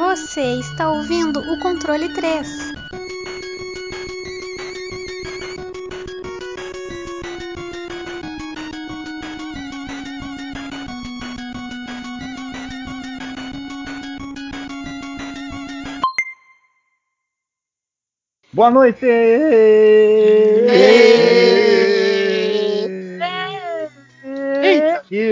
Você está ouvindo o controle 3. Boa noite! Aqui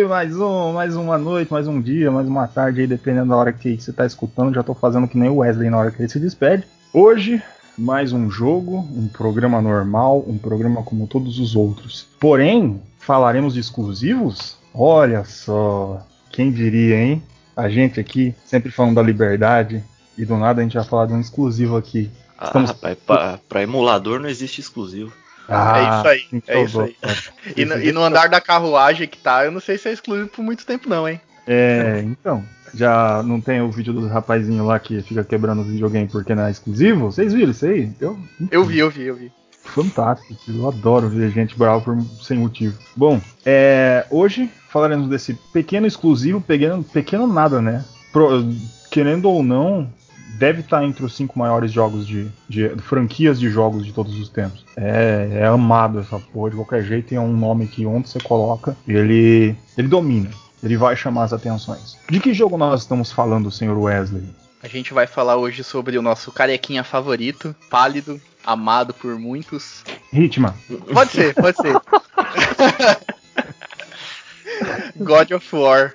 mais um, mais uma noite, mais um dia, mais uma tarde aí, dependendo da hora que você está escutando. Já estou fazendo que nem o Wesley na hora que ele se despede. Hoje, mais um jogo, um programa normal, um programa como todos os outros. Porém, falaremos de exclusivos? Olha só, quem diria, hein? A gente aqui sempre falando da liberdade e do nada a gente vai falar de um exclusivo aqui. Estamos... Ah, rapaz, pra, pra emulador não existe exclusivo. Ah, é isso aí, é isso aí. e, no, e, no, andar da carruagem que tá, eu não sei se é exclusivo por muito tempo não, hein? É, então. Já não tem o vídeo do rapazinho lá que fica quebrando o videogame porque não é exclusivo? Vocês viram isso aí? Eu, eu vi, eu vi, eu vi. Fantástico, eu adoro ver gente brava por, sem motivo. Bom, é, hoje falaremos desse pequeno exclusivo, pequeno, pequeno nada, né? Pro, querendo ou não, deve estar entre os cinco maiores jogos de, de, franquias de jogos de todos os tempos. É, é amado essa porra de qualquer jeito. Tem um nome que onde você coloca, ele, ele domina. Ele vai chamar as atenções. De que jogo nós estamos falando, senhor Wesley? A gente vai falar hoje sobre o nosso carequinha favorito, pálido, amado por muitos. Ritma. Pode ser, pode ser. God of War.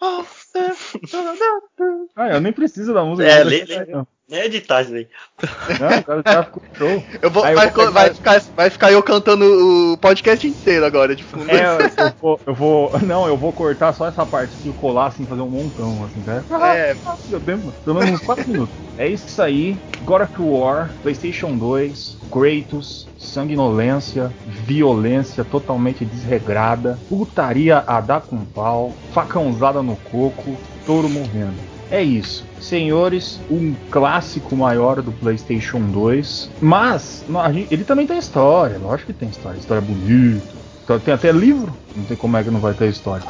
Ah, eu nem preciso da música. É, lê, lê, nem é editar isso aí. Não, o cara ficou show. Eu vou, vai, eu vou vai, ficar, vai ficar eu cantando o podcast inteiro agora, de fundo. É, eu, vou, eu vou. Não, eu vou cortar só essa parte e colar assim, fazer um montão, assim, tá? É. Deu tempo, pelo menos uns 4 minutos. É isso aí. God of War, PlayStation 2, Kratos, sanguinolência, violência totalmente desregrada, putaria a dar com pau, facãozada no coco, touro morrendo. É isso. Senhores, um clássico maior do PlayStation 2. Mas ele também tem história, lógico que tem história. História bonita. Tem até livro, não tem como é que não vai ter história.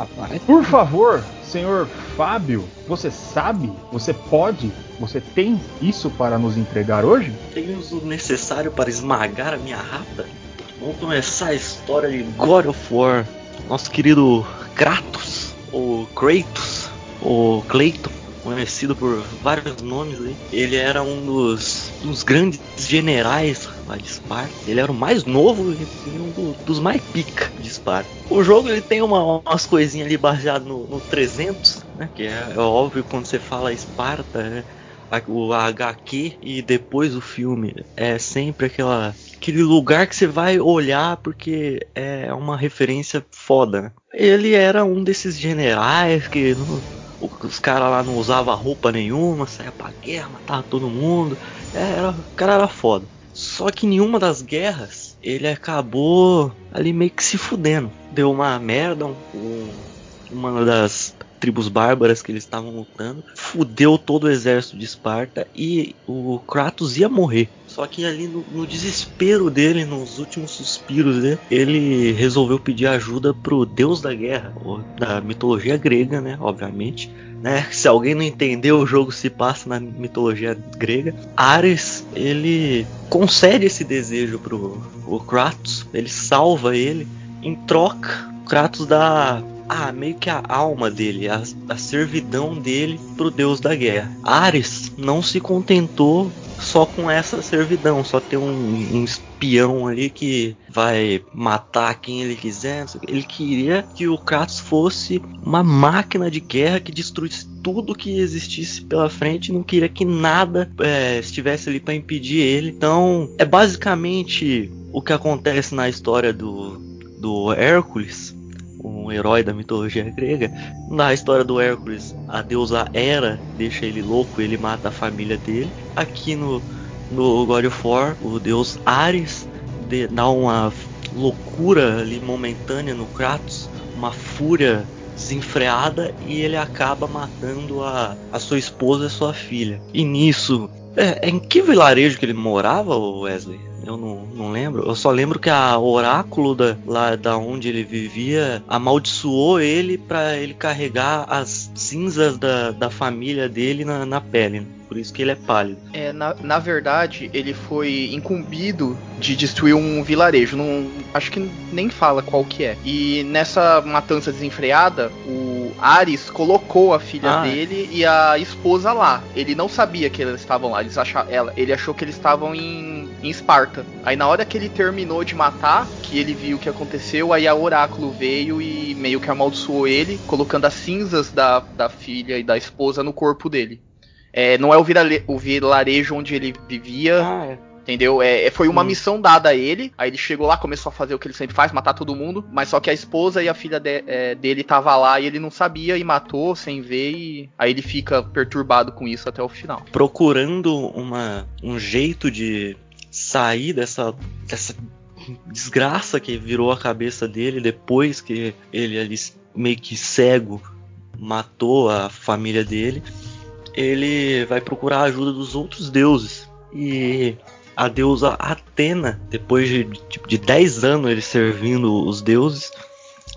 Por favor, senhor Fábio, você sabe, você pode, você tem isso para nos entregar hoje? Temos o necessário para esmagar a minha rata? Vamos começar a história de God of War. Nosso querido Kratos, ou Kratos, ou Clayton, conhecido por vários nomes aí. Ele era um dos, dos grandes generais lá de Esparta. Ele era o mais novo e um do, dos mais pica de Esparta. O jogo ele tem uma, umas coisinhas ali baseado no, no 300, né? Que é, é, óbvio quando você fala Esparta, né? o HQ e depois o filme é sempre aquela aquele lugar que você vai olhar porque é uma referência foda. Né? Ele era um desses generais que os caras lá não usavam roupa nenhuma, saia pra guerra, matava todo mundo. É, era, o cara era foda. Só que nenhuma das guerras ele acabou ali meio que se fudendo. Deu uma merda, um, uma das tribos bárbaras que eles estavam lutando, fudeu todo o exército de Esparta e o Kratos ia morrer. Só que ali no, no, desespero dele, nos últimos suspiros dele, ele resolveu pedir ajuda pro deus da guerra, da mitologia grega, né? Obviamente. Né? Se alguém não entendeu, o jogo se passa na mitologia grega. Ares, ele concede esse desejo pro o Kratos, ele salva ele. Em troca, Kratos dá ah, meio que a alma dele, a, a servidão dele pro deus da guerra. Ares não se contentou só com essa servidão, só ter um, um, espião ali que vai matar quem ele quiser. Ele queria que o Kratos fosse uma máquina de guerra que destruísse tudo que existisse pela frente, não queria que nada é, estivesse ali para impedir ele. Então, é basicamente o que acontece na história do, do Hércules, um herói da mitologia grega. Na história do Hércules, a deusa Hera deixa ele louco, ele mata a família dele. Aqui no, no God of War, o deus Ares de, dá uma loucura ali momentânea no Kratos, uma fúria desenfreada e ele acaba matando a, a sua esposa e sua filha. E nisso, é, em que vilarejo que ele morava, Wesley? Eu não, não lembro. Eu só lembro que a oráculo da, lá da onde ele vivia amaldiçoou ele para ele carregar as cinzas da, da família dele na, na pele. Por isso que ele é pálido. É, na, na verdade, ele foi incumbido de destruir um vilarejo. Não, acho que nem fala qual que é. E nessa matança desenfreada, o Ares colocou a filha ah, é. dele é. e a esposa lá. Ele não sabia que eles estavam lá. Eles ela, ele achou que eles estavam em, em Esparta. Aí na hora que ele terminou de matar, que ele viu o que aconteceu, aí a oráculo veio e meio que amaldiçoou ele, colocando as cinzas da, da filha e da esposa no corpo dele. É, não é o, virale, o vilarejo onde ele vivia. Ah, é. Entendeu? É, é foi uma hum. missão dada a ele. Aí ele chegou lá, começou a fazer o que ele sempre faz, matar todo mundo. Mas só que a esposa e a filha de, é, dele tava lá e ele não sabia e matou sem ver. E aí ele fica perturbado com isso até o final. Procurando uma, um jeito de sair dessa, dessa desgraça que virou a cabeça dele depois que ele ali meio que cego matou a família dele ele vai procurar a ajuda dos outros deuses. E a deusa Atena, depois de, de 10 anos ele servindo os deuses,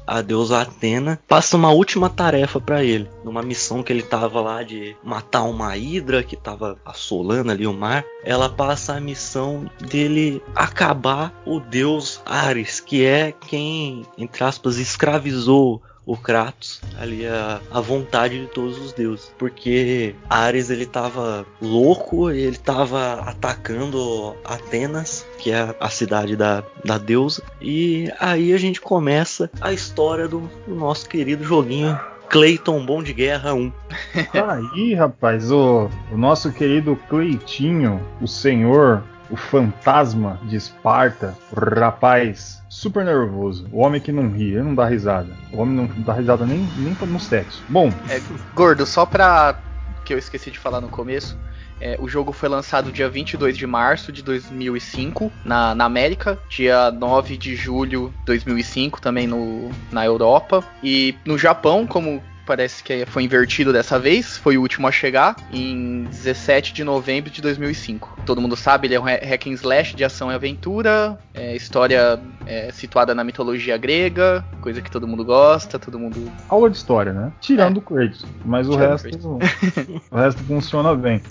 a deusa Atena passa uma última tarefa para ele, numa missão que ele tava lá de matar uma hidra que tava assolando ali o mar. Ela passa a missão dele acabar o deus Ares, que é quem, entre aspas, escravizou o Kratos ali a, a vontade de todos os deuses. Porque Ares ele tava louco, ele tava atacando Atenas, que é a cidade da, da deusa. E aí a gente começa a história do, do nosso querido joguinho Clayton Bom de Guerra 1. Aí, rapaz, o, o nosso querido Cleitinho, o senhor, o fantasma de Esparta, rapaz super nervoso. O homem que não ri, ele não dá risada. O homem não dá risada nem, nem no sexo. Bom. É, gordo, só pra. que eu esqueci de falar no começo. É, o jogo foi lançado dia 22 de março de 2005 na, na América, dia 9 de julho de 2005 também no, na Europa. E no Japão, como parece que foi invertido dessa vez, foi o último a chegar, em 17 de novembro de 2005. Todo mundo sabe, ele é um hack and slash de ação e aventura, é, história é, situada na mitologia grega, coisa que todo mundo gosta, todo mundo... Aula de história, né? Tirando é. o Kratos, mas o resto, o resto funciona bem.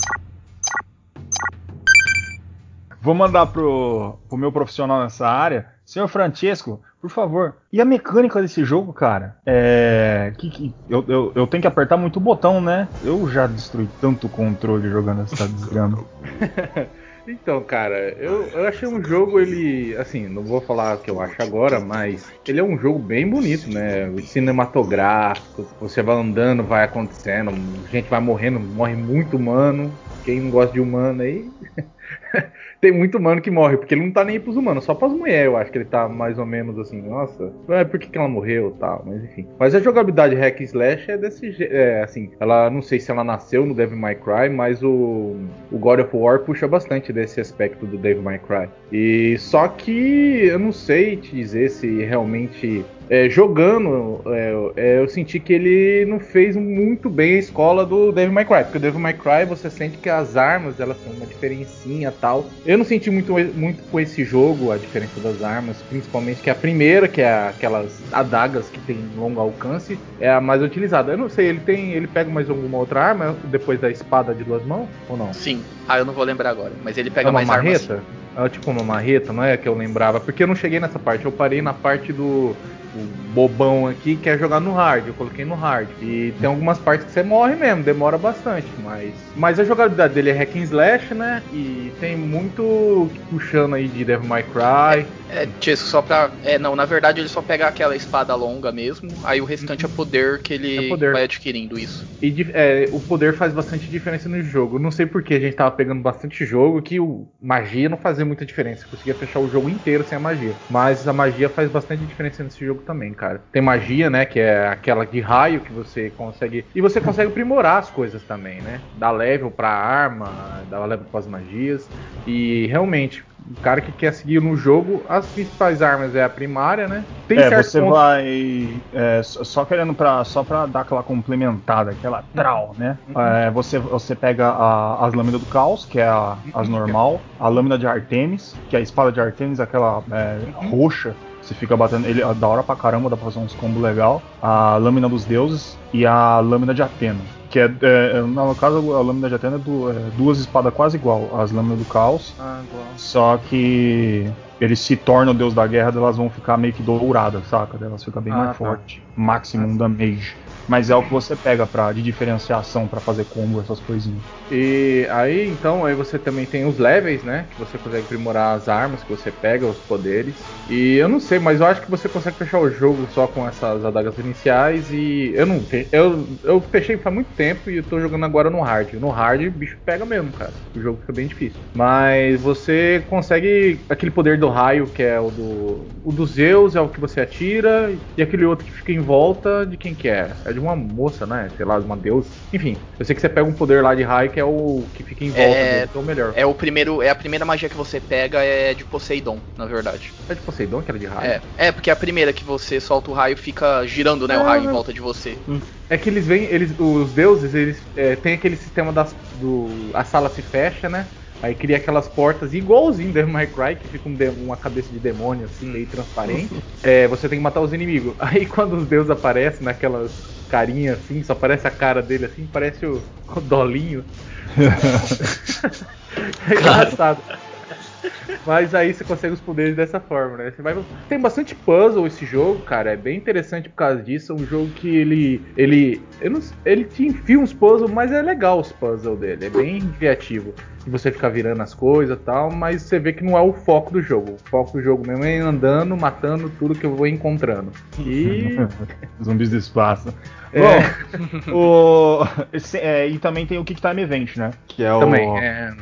Vou mandar pro, pro meu profissional nessa área, senhor Francesco, por favor. E a mecânica desse jogo, cara? É. Que, que eu, eu, eu, tenho que apertar muito o botão, né? Eu já destruí tanto controle jogando essa desgrama. Então, cara, eu, eu achei um jogo, ele. Assim, não vou falar o que eu acho agora, mas ele é um jogo bem bonito, né? Cinematográfico, você vai andando, vai acontecendo, gente vai morrendo, morre muito humano. Quem não gosta de humano aí. tem muito humano que morre, porque ele não tá nem pros humanos, só pras mulheres eu acho que ele tá mais ou menos assim, nossa, é por que, que ela morreu tal, mas enfim. Mas a jogabilidade hack slash é desse jeito, é, assim, ela não sei se ela nasceu no Devil May Cry, mas o, o God of War puxa bastante desse aspecto do Devil May Cry. E só que eu não sei te dizer se realmente é, jogando, é, é, eu senti que ele não fez muito bem a escola do Devil May Cry, porque o Devil May Cry você sente que as armas elas têm uma diferencinha tal. Eu não senti muito, muito com esse jogo a diferença das armas, principalmente que a primeira, que é aquelas adagas que tem longo alcance, é a mais utilizada. Eu não sei, ele tem, ele pega mais alguma outra arma depois da espada de duas mãos ou não? Sim. Ah, eu não vou lembrar agora, mas ele pega é mais marreta? armas. É tipo uma marreta, não é que eu lembrava, porque eu não cheguei nessa parte, eu parei na parte do bobão aqui quer jogar no hard. Eu coloquei no hard. E tem algumas partes que você morre mesmo, demora bastante, mas. Mas a jogabilidade dele é hack and slash, né? E tem muito puxando aí de Devil May Cry. É, Tisco, só pra. É, não, na verdade ele só pega aquela espada longa mesmo, aí o restante é poder que ele é poder. vai adquirindo isso. E é, o poder faz bastante diferença no jogo. Não sei porque a gente tava pegando bastante jogo que o magia não fazia muita diferença. Conseguia fechar o jogo inteiro sem a magia. Mas a magia faz bastante diferença nesse jogo também, cara. Tem magia, né? Que é aquela de raio que você consegue. E você consegue aprimorar as coisas também, né? Dá level pra arma, dá level para as magias. E realmente, o cara que quer seguir no jogo, as principais armas é a primária, né? Tem é, você ponto... vai é, só querendo para só para dar aquela complementada, aquela trau, né? Uhum. É, você você pega a, as lâminas do caos, que é a, as normal, a lâmina de Artemis, que é a espada de Artemis, aquela é, uhum. roxa. Você fica batendo ele da hora pra caramba, dá pra fazer uns combos legal. A lâmina dos deuses e a lâmina de Atena que é, é, no caso a lâmina de Atena é, é, duas espadas quase igual as lâminas do caos ah, só que eles se tornam o deus da guerra elas vão ficar meio que douradas saca elas ficam bem ah, mais tá. forte maximum ah, damage mas é o que você pega para de diferenciação para fazer combo essas coisinhas. E aí então aí você também tem os levels, né? Que você consegue aprimorar as armas que você pega, os poderes. E eu não sei, mas eu acho que você consegue fechar o jogo só com essas adagas iniciais e eu não eu eu fechei faz muito tempo e eu tô jogando agora no hard. No hard o bicho pega mesmo, cara. O jogo fica bem difícil. Mas você consegue aquele poder do raio que é o do o dos Zeus é o que você atira e aquele outro que fica em volta de quem que é? É de uma moça, né? Sei lá, de uma deusa. Enfim, eu sei que você pega um poder lá de raio que é o que fica em volta é, dele, então melhor. É o primeiro, é a primeira magia que você pega é de Poseidon, na verdade. É de Poseidon que era de raio? É, é porque a primeira que você solta o raio fica girando, né, é, o raio em volta de você. Hum. É que eles vêm, eles, os deuses, eles é, têm aquele sistema das, do, a sala se fecha, né? Aí cria aquelas portas igualzinho Devil May Cry, que fica um uma cabeça de demônio assim, meio transparente. É, você tem que matar os inimigos. Aí quando os deuses aparecem naquelas carinhas assim, só aparece a cara dele assim, parece o, o Dolinho. é engraçado. Mas aí você consegue os poderes dessa forma, né? Você vai... Tem bastante puzzle esse jogo, cara. É bem interessante por causa disso. É um jogo que ele. Ele. Não... ele te enfia uns puzzles, mas é legal os puzzles dele. É bem criativo. E você ficar virando as coisas e tal, mas você vê que não é o foco do jogo. O foco do jogo mesmo é andando, matando tudo que eu vou encontrando. E. Zumbis do espaço. É. Bom, o, é, e também tem o Kick Time Event, né? Que é também, o. É...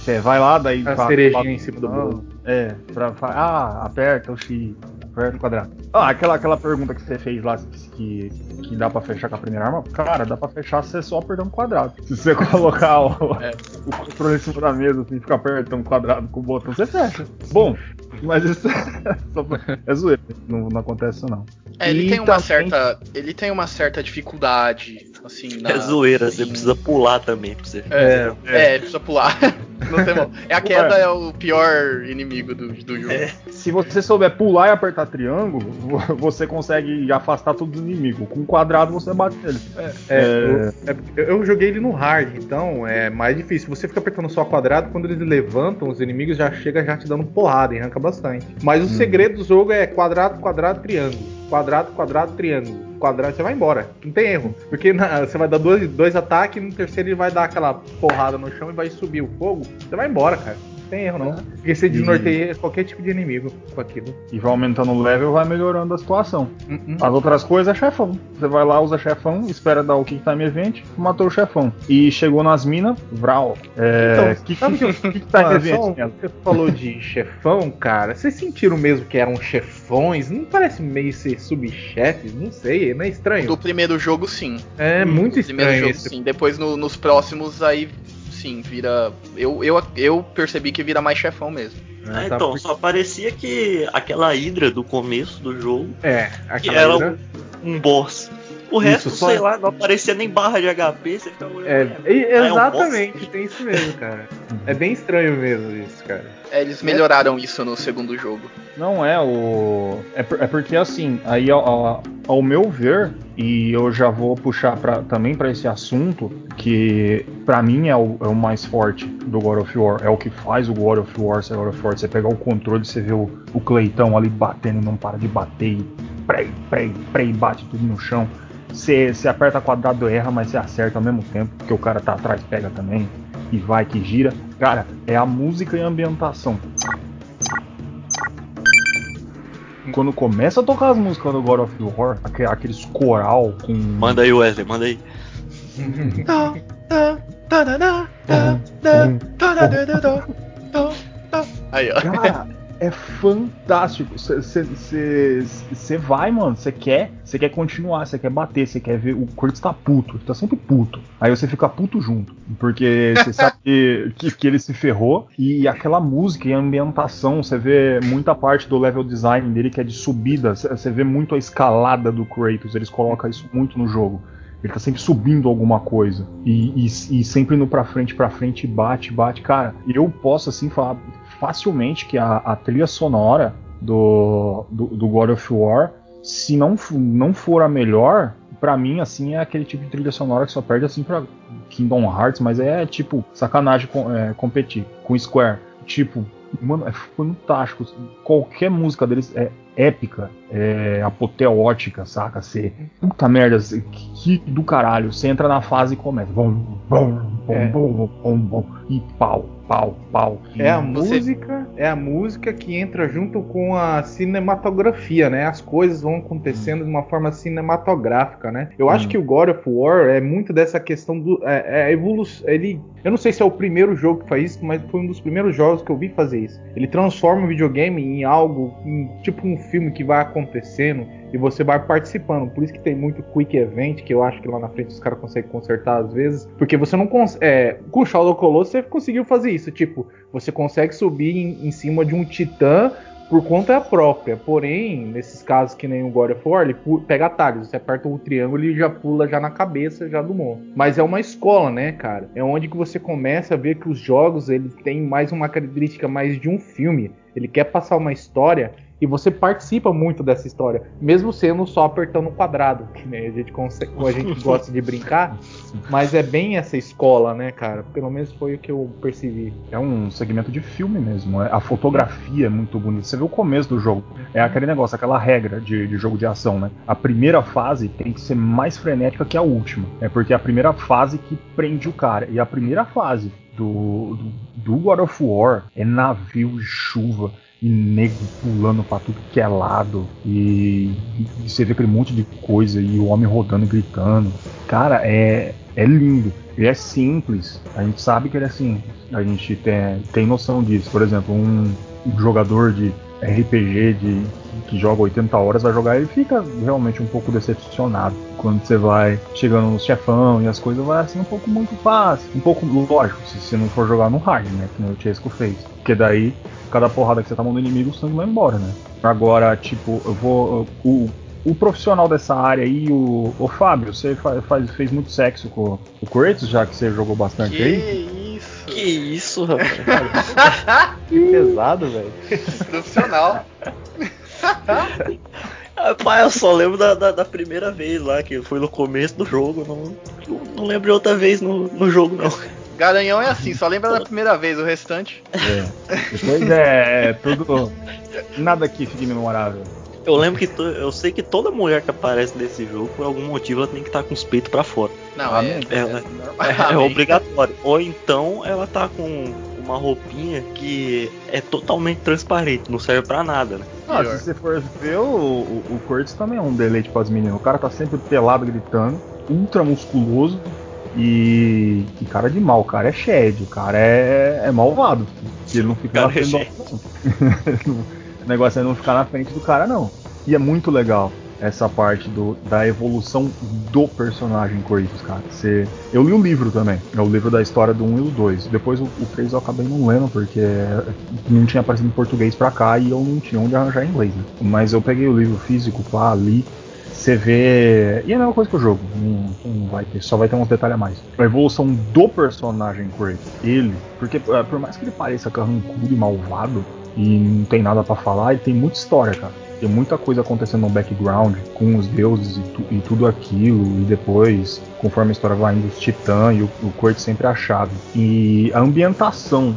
Você vai lá, daí. A cerejinha em cima do bolo. É, pra, ah, aperta o X, aperta o quadrado. Ah, aquela, aquela pergunta que você fez lá, que, que dá pra fechar com a primeira arma, cara, dá pra fechar se você só apertar um quadrado. Se você colocar o, é. o controle em cima da mesa, assim, ficar apertando um quadrado com o botão, você fecha. Bom, mas isso é zoeira, não, não acontece isso não. É, ele e tem uma também... certa. Ele tem uma certa dificuldade, assim, na... É zoeira, você precisa pular também pra você. É, é, é precisa pular. não tem mal. É a queda é o pior inimigo do, do jogo. É. Se você souber pular e apertar triângulo, você consegue afastar todos os inimigos. Com quadrado você bate nele. É, é, eu, eu, joguei ele no hard, então é mais difícil. Você fica apertando só quadrado, quando eles levantam, os inimigos já chegam já te dando porrada e arranca bastante. Mas o hum. segredo do jogo é quadrado, quadrado, triângulo. Quadrado, quadrado, triângulo. Quadrado, você vai embora. Não tem erro. Porque na, você vai dar dois, dois ataques, no terceiro ele vai dar aquela porrada no chão e vai subir o fogo. Você vai embora, cara tem erro não. Porque você desnorteia e... qualquer tipo de inimigo com aquilo. E vai aumentando o level vai melhorando a situação. Uh -uh. As outras coisas é chefão. Você vai lá, usa chefão, espera dar o Kick Time Event, matou o chefão. E chegou nas minas, Vral. É. Então, que, sabe que, que, que Time Event? Você falou de chefão, cara. Vocês sentiram mesmo que eram chefões? Não parece meio ser subchefes? Não sei, não é estranho. Do primeiro jogo, sim. É muito estranho. Do primeiro jogo, esse... sim. Depois no, nos próximos aí sim, vira. Eu, eu, eu percebi que vira mais chefão mesmo. É, tá então, só parecia que aquela Hydra do começo do jogo. É, aquela era Hydra... um, um boss. O resto, isso, sei lá, não aparecia nem barra de HP, você ficava olhando. É, exatamente, é um tem isso mesmo, cara. É bem estranho mesmo isso, cara. É, eles melhoraram é. isso no segundo jogo. Não é o. É, é porque assim, aí ao, ao, meu ver, e eu já vou puxar pra, também para esse assunto, que para mim é o, é o, mais forte do God of War. É o que faz o God of War ser God of War. Você pegar o controle, você vê o, o Cleitão ali batendo, não para de bater. pré, pré, pré, e bate tudo no chão. Você aperta quadrado erra, mas você acerta ao mesmo tempo, porque o cara tá atrás pega também. E vai que gira. Cara, é a música e a ambientação. Quando começa a tocar as músicas do God of War, aqueles coral com. Manda aí, Wesley, manda aí. aí, ó. Cara, é fantástico. Você vai, mano, você quer, você quer continuar, você quer bater, você quer ver o Kurtz tá puto, ele tá sempre puto. Aí você fica puto junto, porque você sabe que, que, que, ele se ferrou e aquela música e a ambientação, você vê muita parte do level design dele que é de subida, você vê muito a escalada do Kratos, eles colocam isso muito no jogo. Ele tá sempre subindo alguma coisa. E, e, e sempre indo pra frente, pra frente, bate, bate. Cara, eu posso assim falar facilmente que a, a trilha sonora do, do, do, God of War, se não, não for a melhor, para mim, assim, é aquele tipo de trilha sonora que só perde assim pra Kingdom Hearts, mas é tipo sacanagem com, é, competir com Square. Tipo, mano, é fantástico. Qualquer música deles é épica, é apoteótica, saca? Você, puta merda, que do caralho. Você entra na fase e começa. Bom, bom, bom, é. bom, bom, bom, e pau, pau, pau. É a você... música, é a música que entra junto com a cinematografia, né? As coisas vão acontecendo hum. de uma forma cinematográfica, né? Eu hum. acho que o God of War é muito dessa questão do é, é evolução. Ele, eu não sei se é o primeiro jogo que faz isso, mas foi um dos primeiros jogos que eu vi fazer isso. Ele transforma o videogame em algo, em, tipo um filme que vai acontecendo e você vai participando. Por isso que tem muito quick event, que eu acho que lá na frente os caras conseguem consertar às vezes. Porque você não consegue. É, com o Shadow Colossus você conseguiu fazer isso. Tipo, você consegue subir em, em cima de um titã por conta própria. Porém, nesses casos que nem o God of War, ele pega atalhos. Você aperta o triângulo e já pula já na cabeça já do monstro. Mas é uma escola, né, cara? É onde que você começa a ver que os jogos ele tem mais uma característica mais de um filme. Ele quer passar uma história e você participa muito dessa história, mesmo sendo só apertando o quadrado, que né, a gente consegue, a gente gosta de brincar, mas é bem essa escola, né, cara? Pelo menos foi o que eu percebi. É um segmento de filme mesmo, é, a fotografia é muito bonita. Você vê o começo do jogo, é aquele negócio, aquela regra de, de jogo de ação, né? A primeira fase tem que ser mais frenética que a última, é porque é a primeira fase que prende o cara, e a primeira fase do, do, do God of War é navio e chuva e nego pulando pra tudo que é lado, e, e, você vê aquele monte de coisa, e o homem rodando e gritando. Cara, é, é lindo. Ele é simples, a gente sabe que ele é simples, a gente tem, tem noção disso. Por exemplo, um, um jogador de RPG de, que joga 80 horas vai jogar, ele fica realmente um pouco decepcionado quando você vai chegando no chefão e as coisas vai assim um pouco muito fácil, um pouco lógico, se você não for jogar no hard, né, que o Chesco fez. Porque daí, cada porrada que você tá mandando inimigo, o sangue vai embora, né? Agora, tipo, eu vou. O, o profissional dessa área aí, o, o Fábio, você faz, faz, fez muito sexo com o Kratos, já que você jogou bastante que aí? Que isso, rapaz. que pesado, velho. Profissional. Rapaz, eu só lembro da, da, da, primeira vez lá, que foi no começo do jogo. Não, não, lembro de outra vez no, no jogo, não. Garanhão é assim, só lembra da primeira vez, o restante. É. Depois é tudo. Nada que fique memorável. Eu lembro que to, eu sei que toda mulher que aparece nesse jogo, por algum motivo, ela tem que estar tá com os peitos para fora. Não, é, ela, é, é, é, obrigatório. Ou então ela tá com uma roupinha que é totalmente transparente, não serve para nada, né? Ah, se você for ver, o, o, o Curtis também é um deleite para as meninas. O cara tá sempre pelado gritando, ultra musculoso, e, e, cara de mal, o cara é Shed, o cara é, é malvado. Ele não fica na é. O negócio é não ficar na frente do cara, não. E é muito legal essa parte do, da evolução do personagem Kratos, cara. Você, eu li o livro também, é o livro da história do 1 e do 2. Depois o, o 3 eu acabei não lendo porque não tinha aparecido em português pra cá e eu não tinha onde arranjar em inglês. Né? Mas eu peguei o livro físico lá, li, você vê. E é a mesma coisa que o jogo. Não, não, vai ter, só vai ter uns detalhes a mais. A evolução do personagem Kratos, ele. Porque é, por mais que ele pareça carrancudo e malvado, e não tem nada para falar, ele tem muita história, cara. Tem muita coisa acontecendo no background com os deuses e, tu, e tudo aquilo, e depois, conforme a história vai indo, os titãs e o, o Kratos sempre a chave. E a ambientação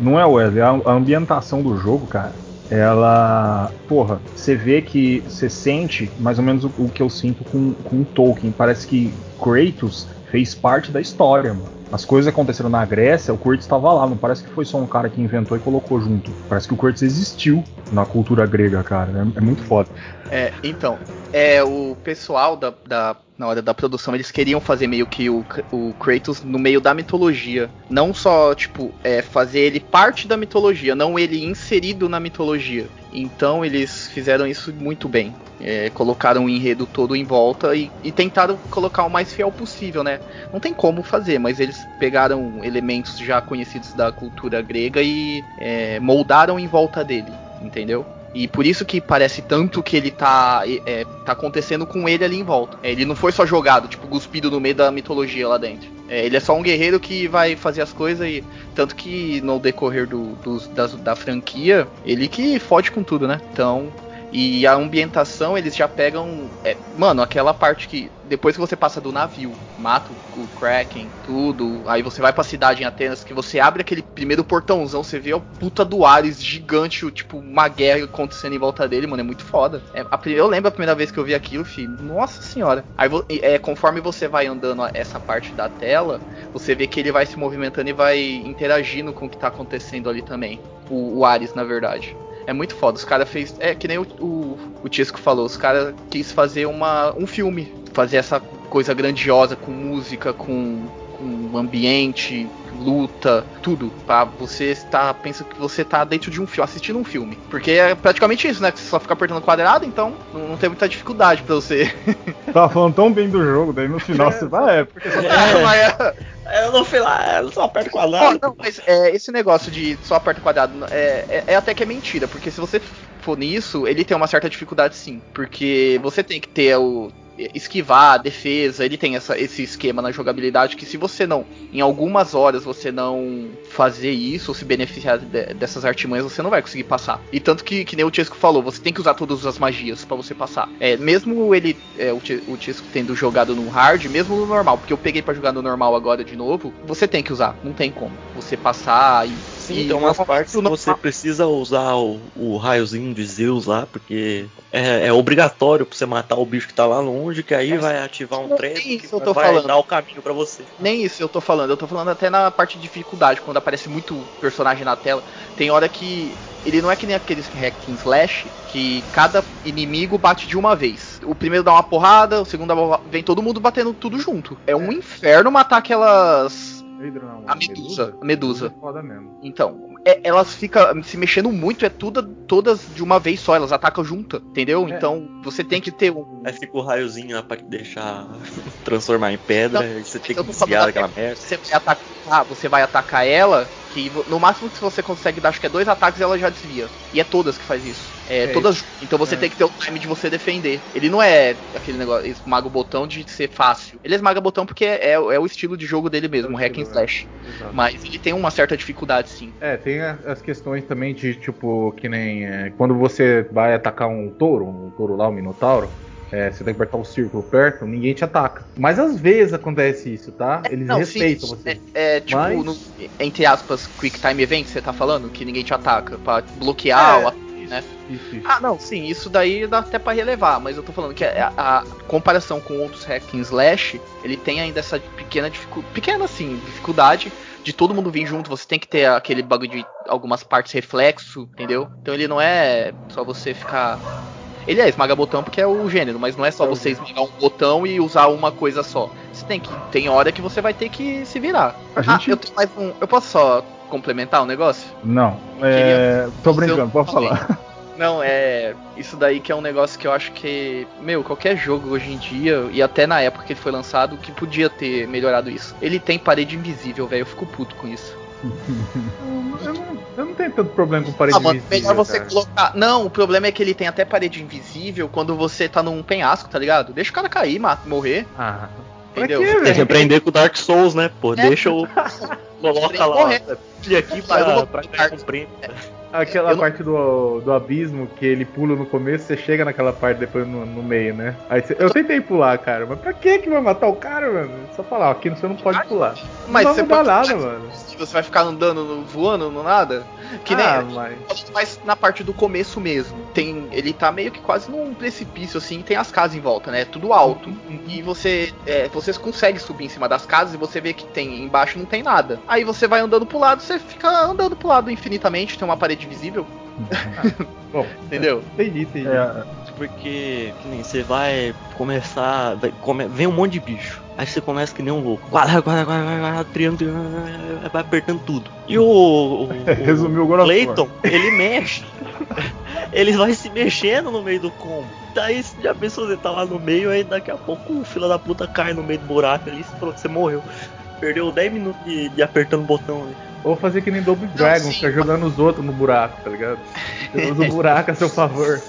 não é, Wesley? A, ambientação do jogo, cara, ela. Porra, você vê que você sente mais ou menos o, o que eu sinto com, com Tolkien. Parece que Kratos fez parte da história, mano. As coisas aconteceram na Grécia, o Kratos estava lá, não parece que foi só um cara que inventou e colocou junto. Parece que o Kratos existiu na cultura grega, cara. É, é muito foda. É, então, é o pessoal da, da, na hora da produção eles queriam fazer meio que o, o Kratos no meio da mitologia, não só tipo é, fazer ele parte da mitologia, não ele inserido na mitologia. Então eles fizeram isso muito bem. É, colocaram o enredo todo em volta e, e, tentaram colocar o mais fiel possível, né? Não tem como fazer, mas eles pegaram elementos já conhecidos da cultura grega e é, moldaram em volta dele, entendeu? E por isso que parece tanto que ele tá, é, tá acontecendo com ele ali em volta. É, ele não foi só jogado, tipo, cuspido no meio da mitologia lá dentro. É, ele é só um guerreiro que vai fazer as coisas e. Tanto que no decorrer do, do da, da franquia, ele que fode com tudo, né? Então, e a ambientação, eles já pegam. É, mano, aquela parte que. Depois que você passa do navio, mata o Kraken, tudo. Aí você vai pra cidade em Atenas, que você abre aquele primeiro portãozão, você vê a puta do Ares gigante, tipo, uma guerra acontecendo em volta dele, mano. É muito foda. É, a, eu lembro a primeira vez que eu vi aquilo, filho. Nossa senhora. Aí é, conforme você vai andando essa parte da tela, você vê que ele vai se movimentando e vai interagindo com o que tá acontecendo ali também. O, o Ares, na verdade. É muito foda. Os caras fez. É que nem o, o, o Tisco falou, os caras quis fazer uma, um filme. Fazer essa coisa grandiosa com música, com, com ambiente, luta, tudo. Pra você estar. Pensa que você tá dentro de um filme, assistindo um filme. Porque é praticamente isso, né? Que você só fica apertando quadrado, então não, não tem muita dificuldade pra você. Tava falando tão bem do jogo, daí no final é, você vai, é, porque você tá. É, eu não fui lá, eu só aperto quadrado. não, mas é, esse negócio de só aperto quadrado é, é, é, até que é mentira, porque se você for nisso, ele tem uma certa dificuldade sim. Porque você tem que ter o esquivar, defesa, ele tem essa, esse esquema na jogabilidade que se você não, em algumas horas você não fazer isso ou se beneficiar de, dessas artimanhas, você não vai conseguir passar. E tanto que, que nem o Chesco falou, você tem que usar todas as magias para você passar. É, mesmo ele, é, o, Chesco tendo jogado no hard, mesmo no normal, porque eu peguei para jogar no normal agora de novo, você tem que usar, não tem como. Você passar e Sim, e tem umas partes que você precisa usar o, o raiozinho de Zeus lá, porque é, é, obrigatório pra você matar o bicho que tá lá longe, que aí é, vai ativar um treino que vai falando. dar o caminho para você. Nem isso eu tô falando, eu tô falando até na parte de dificuldade, quando aparece muito personagem na tela. Tem hora que ele não é que nem aqueles hack and slash, que cada inimigo bate de uma vez. O primeiro dá uma porrada, o segundo vem todo mundo batendo tudo junto. É um inferno matar aquelas não, a Medusa. A Medusa. É foda mesmo. Então, é, elas ficam se mexendo muito, é tudo, todas de uma vez só, elas atacam juntas, entendeu? É. Então você tem que ter um. Aí fica o raiozinho lá pra deixar transformar em pedra, então, você tem que desviar daquela merda. Você vai, atacar, você vai atacar ela, que no máximo que você consegue dar, acho que é dois ataques ela já desvia. E é todas que faz isso. É, é todas. Então você é. tem que ter o time de você defender. Ele não é aquele negócio, esmaga o botão de ser fácil. Ele esmaga o botão porque é, é o estilo de jogo dele mesmo, um hack and slash. Mas ele tem uma certa dificuldade sim. É, tem as questões também de tipo, que nem é, quando você vai atacar um touro, um touro lá, um minotauro. É, você tem que apertar um círculo perto, ninguém te ataca. Mas às vezes acontece isso, tá? É, Eles não, respeitam sim, você. É, é tipo, Mas... no, entre aspas, Quick Time Event, você tá falando? Que ninguém te ataca, pra bloquear é. o né? Isso, isso. Ah, não, sim, isso daí dá até para relevar, mas eu tô falando que a, a, comparação com outros hack and slash, ele tem ainda essa pequena dificuldade, pequena assim, dificuldade de todo mundo vir junto, você tem que ter aquele bagulho de algumas partes reflexo, entendeu? Então ele não é só você ficar ele é esmaga botão porque é o gênero, mas não é só você esmagar um botão e usar uma coisa só. Você tem que. Tem hora que você vai ter que se virar. A gente... Ah, eu tenho mais um. Eu posso só complementar o um negócio? Não. É... Tô brincando, pode falar. Não, é. Isso daí que é um negócio que eu acho que. Meu, qualquer jogo hoje em dia, e até na época que ele foi lançado, que podia ter melhorado isso. Ele tem parede invisível, velho. Eu fico puto com isso. Eu, não, eu não tenho tanto problema com parede ah, mano, invisível. Melhor você cara. colocar. Não, o problema é que ele tem até parede invisível quando você tá num penhasco, tá ligado? Deixa o cara cair, mata, morrer. Ah. Entendeu? Quê, tem que aprender com o Dark Souls, né? Pô, é. deixa o. Coloca lá. E aqui pra, pra, pra, pra Aquela não... parte do, do abismo que ele pula no começo, você chega naquela parte depois no, no meio, né? Aí você, eu tentei pular, cara, mas pra que que vai matar o cara, mano? Só falar, ó, aqui você não pode pular. Mas não você pode... nada, mano. Você vai ficar andando, voando no nada? Que nem. Ah, mas... mas na parte do começo mesmo. Tem. Ele tá meio que quase num precipício, assim, tem as casas em volta, né? Tudo alto. Uhum. E você. É, vocês conseguem subir em cima das casas e você vê que tem. Embaixo não tem nada. Aí você vai andando pro lado, você fica andando pro lado infinitamente, tem uma parede visível. Bom, entendeu? Entendi, entendi. É, porque que nem você vai começar. Vai, come, vem um monte de bicho. Aí você começa que nem um louco. Guarda, guarda, guarda, guarda, triângulo, vai apertando tudo. E o. o, Resumiu o Clayton, ele mexe. ele vai se mexendo no meio do combo. Daí já pensou, você tá lá no meio, aí daqui a pouco o fila da puta cai no meio do buraco ali e pronto, você morreu. Perdeu 10 minutos de, de apertando o botão ali. Ou fazer que nem Double Dragon, ficar jogando os outros no buraco, tá ligado? Você usa o buraco a seu favor.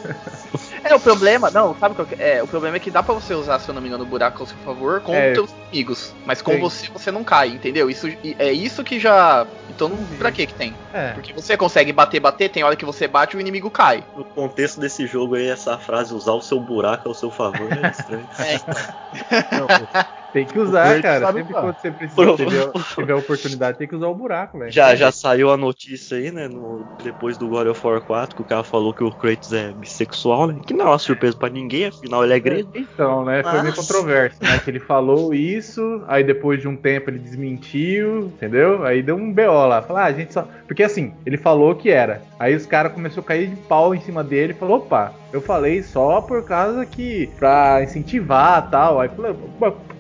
É, o problema, não, sabe qual que é? O problema é que dá pra você usar, se eu não me engano, o buraco a seu favor com é. teus amigos. Mas com Sim. você, você não cai, entendeu? Isso, é isso que já. Então, não, pra que que tem? É. Porque você consegue bater, bater, tem hora que você bate e o inimigo cai. No contexto desse jogo aí, essa frase, usar o seu buraco ao seu favor, é estranho. é, então. não, tem que usar, cara. Sempre quando você precisa tiver, tiver oportunidade, tem que usar o buraco, velho. Já, já saiu a notícia aí, né? No, depois do God of War 4, que o cara falou que o Kratos é bissexual, né? Que não é uma surpresa pra ninguém, afinal ele é grego. Então, né? Foi meio controverso, né? Que ele falou isso, aí depois de um tempo ele desmentiu, entendeu? Aí deu um BO lá. Falar, ah, a gente só. Porque assim, ele falou que era. Aí os caras começaram a cair de pau em cima dele e falou, opa, eu falei só por causa que. pra incentivar tal. Aí falou,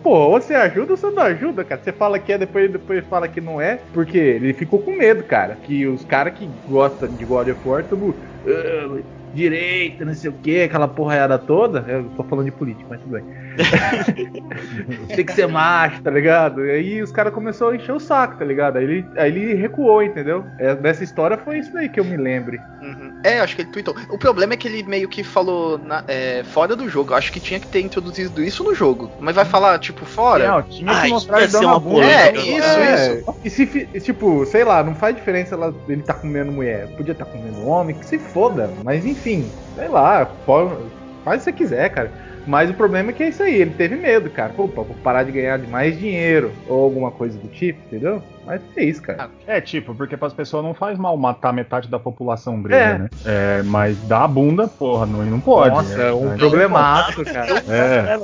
pô, você ajuda ou você não ajuda, cara? Você fala que é, depois, depois fala que não é, porque ele ficou com medo, cara. Que os caras que gostam de God of War, tudo. Uh, direita, não sei o que, aquela porraiada toda. Eu tô falando de política, mas tudo bem. Tem que ser macho, tá ligado? E aí os caras começaram a encher o saco, tá ligado? Aí ele, aí ele recuou, entendeu? É, dessa história foi isso aí que eu me lembre. Uhum. É, acho que ele tweetou. O problema é que ele meio que falou na, é, fora do jogo. Eu acho que tinha que ter introduzido isso no jogo. Mas vai falar, tipo, fora? Não, tinha que ah, mostrar ele dando uma bunda. É, isso, é. isso. E se, tipo, sei lá, não faz diferença ela, ele tá comendo mulher. Podia estar tá comendo homem, que se foda. Mas enfim, sei lá, pode, faz o que você quiser, cara. Mas o problema é que é isso aí, ele teve medo, cara. Pô, pra parar de ganhar mais dinheiro ou alguma coisa do tipo, entendeu? Mas é isso, cara. É, tipo, porque para as pessoas não faz mal matar metade da população grega, é. né? É, mas dar a bunda, porra, não, não pode. Nossa, é, um problemático, cara. É.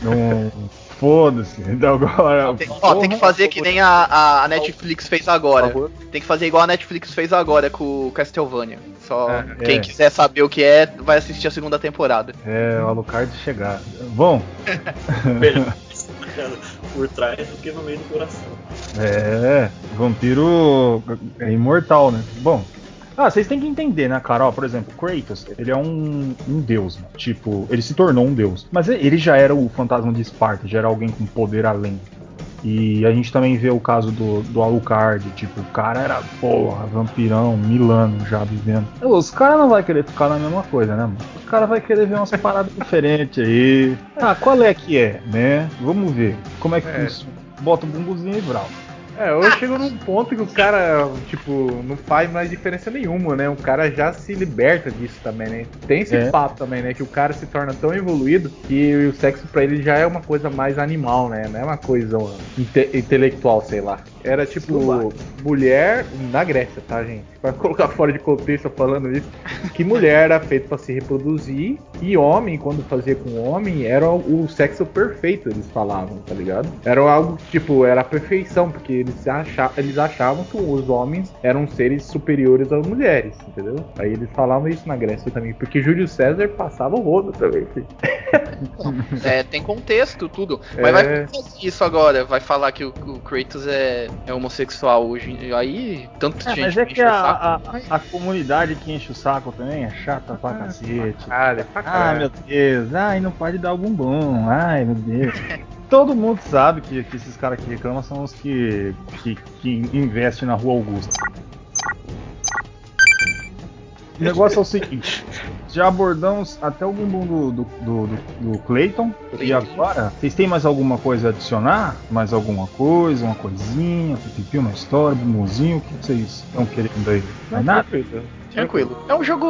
Não, Foda-se. Então agora. Tem, ó, tem que fazer que nem a, a Netflix fez agora. Tem que fazer igual a Netflix fez agora com o Castlevania. Só é, quem é. quiser saber o que é, vai assistir a segunda temporada. É, o Alucard chegar. Bom. por trás do que no meio do coração. É, vampiro é imortal, né? Bom, ah, vocês têm que entender, né, cara? Ó, por exemplo, Kratos, ele é um, um deus, né? Tipo, ele se tornou um deus. Mas ele já era o fantasma de Esparta, já era alguém com poder além. E a gente também vê o caso do, do Alucard, tipo, o cara era, porra, vampirão, milano já vivendo. Os caras não vai querer ficar na mesma coisa, né, mano? Os caras vai querer ver umas paradas diferentes aí. Ah, qual é que é, né? Vamos ver como é que é. funciona. Bota o bumbuzinho e brau. É, hoje chegou num ponto que o cara, tipo, não faz mais diferença nenhuma, né? O cara já se liberta disso também, né? Tem esse é. papo também, né? Que o cara se torna tão evoluído que o sexo pra ele já é uma coisa mais animal, né? Não é uma coisa inte intelectual, sei lá. Era tipo mulher na Grécia, tá, gente? Pra colocar fora de contexto falando isso, que mulher era feita para se reproduzir e homem, quando fazia com homem, era o sexo perfeito, eles falavam, tá ligado? Era algo tipo, era a perfeição, porque eles achavam, eles achavam que os homens eram seres superiores às mulheres, entendeu? Aí eles falavam isso na Grécia também, porque Júlio César passava o rodo também. é, tem contexto, tudo. Mas é... vai fazer isso agora, vai falar que o, o Kratos é é homossexual hoje. Aí, tanto é, gente. Mas é que a, a, a, comunidade que enche o saco também é chata pra ah, cacete. Cara, pra ah, meu Deus. Ai, não pode dar o bumbum. Ai, meu Deus. Todo mundo sabe que, que esses caras que reclamam são os que, que, que investem na Rua Augusta. O negócio é o seguinte: já abordamos até o bumbum do, do, do, do Clayton. E agora, vocês têm mais alguma coisa a adicionar? Mais alguma coisa, uma coisinha, pipipi, uma história, bumbumzinho? O que vocês estão querendo aí? Não, nada? Tranquilo. É um jogo.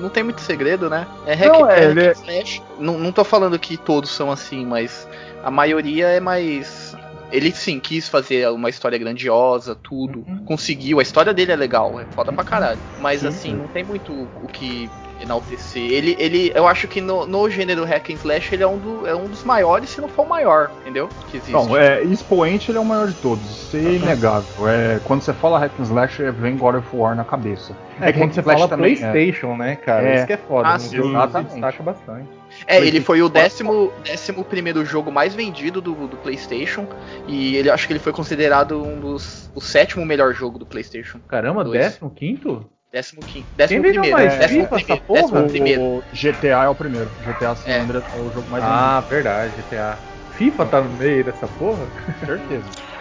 Não tem muito segredo, né? É hack, não, é, é, slash. Não, não tô falando que todos são assim, mas a maioria é mais. Ele sim quis fazer uma história grandiosa, tudo. Uhum. Conseguiu. A história dele é legal, é foda pra caralho. Mas sim, assim, não tem muito o que enaltecer. Ele, ele, eu acho que no, no gênero hack and slash ele é um, do, é um dos maiores, se não for o maior, entendeu? Que existe. Não, é, expoente ele é o maior de todos, isso é inegável. É, quando você fala hack and slash, é, vem God of War na cabeça. É, é quando você fala PlayStation, é. né, cara? É. Isso que é foda. Ah, sim, exatamente. destaca bastante. É, ele foi o décimo, décimo primeiro jogo mais vendido do, do PlayStation e ele acho que ele foi considerado um dos o sétimo melhor jogo do PlayStation. Caramba, 2. décimo quinto? Décimo quinto. Décimo Quem primeiro. Mais décimo, FIFA, primeiro décimo primeiro. O GTA é o primeiro. GTA San Andreas é. é o jogo mais Ah, verdade, GTA. FIFA tá no meio dessa porra? Certeza.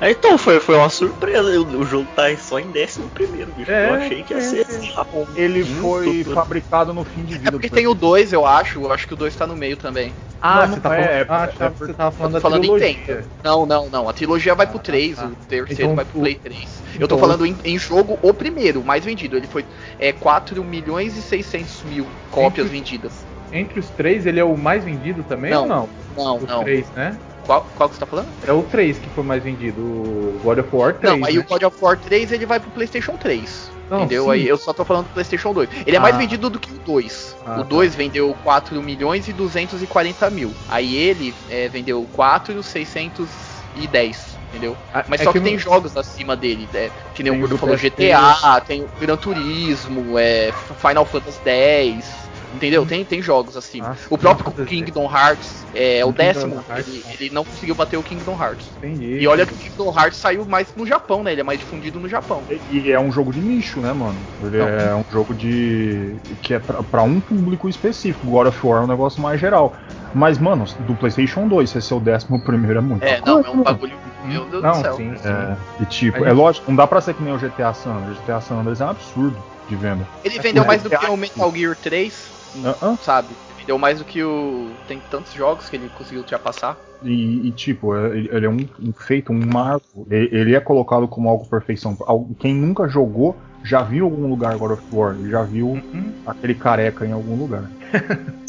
É, então, foi, foi uma surpresa. O, o jogo tá só em décimo primeiro, bicho. É, eu achei que ia é, ser assim. Ele foi fabricado no fim de vida. É porque tem o 2, eu acho. Eu acho que o 2 tá no meio também. Ah, não, você, tá é, falando, ah, é, você tava falando da falando trilogia. Em Não, não, não. A trilogia vai pro 3, ah, tá. o terceiro então, vai pro Play 3. Então, eu tô falando em, em, jogo o primeiro, o mais vendido. Ele foi é, 4 milhões e 600 mil cópias entre, vendidas. Entre os três, ele é o mais vendido também não, ou não? Não, o não. 3, né? Qual, qual que você tá falando? É o 3 que foi mais vendido, o God of War 3. Não, aí né? o God of War 3 ele vai pro PlayStation 3. Não, entendeu? Sim. Aí eu só tô falando do PlayStation 2. Ele é mais ah. vendido do que o 2. Ah, o 2 tá. vendeu 4 milhões e 240 mil. Aí ele é, vendeu 4 610 entendeu? Ah, Mas é só que, que tem jogos acima dele, né? Que nem o Bruno falou GTA, tem o Gran Turismo, é, Final Fantasy X, Entendeu? Tem, tem jogos assim. Ah, o próprio Kingdom Hearts é o décimo. Ele, ele, não conseguiu bater o Kingdom Hearts. Entendi. E olha que o Kingdom Hearts saiu mais no Japão, né? Ele é mais difundido no Japão. E, e é um jogo de nicho, né, mano? Ele não. é um jogo de. que é pra, pra, um público específico. God of War é um negócio mais geral. Mas, mano, do PlayStation 2, ser o décimo primeiro é muito. É, não, é um bagulho. Meu Deus não, do céu. Sim, sim. É, e tipo, é lógico, não dá pra ser que nem o GTA San Andreas. O GTA San Andreas é um absurdo de venda. Ele vendeu mais do que o Metal Gear 3 uh -uh. sabe? Deu mais do que o. Tem tantos jogos que ele conseguiu ultrapassar. E, e tipo, é, ele, ele é um, um, feito, um marco. Ele, ele, é colocado como algo perfeição. Quem nunca jogou já viu algum lugar God of War, já viu uhum. aquele careca em algum lugar.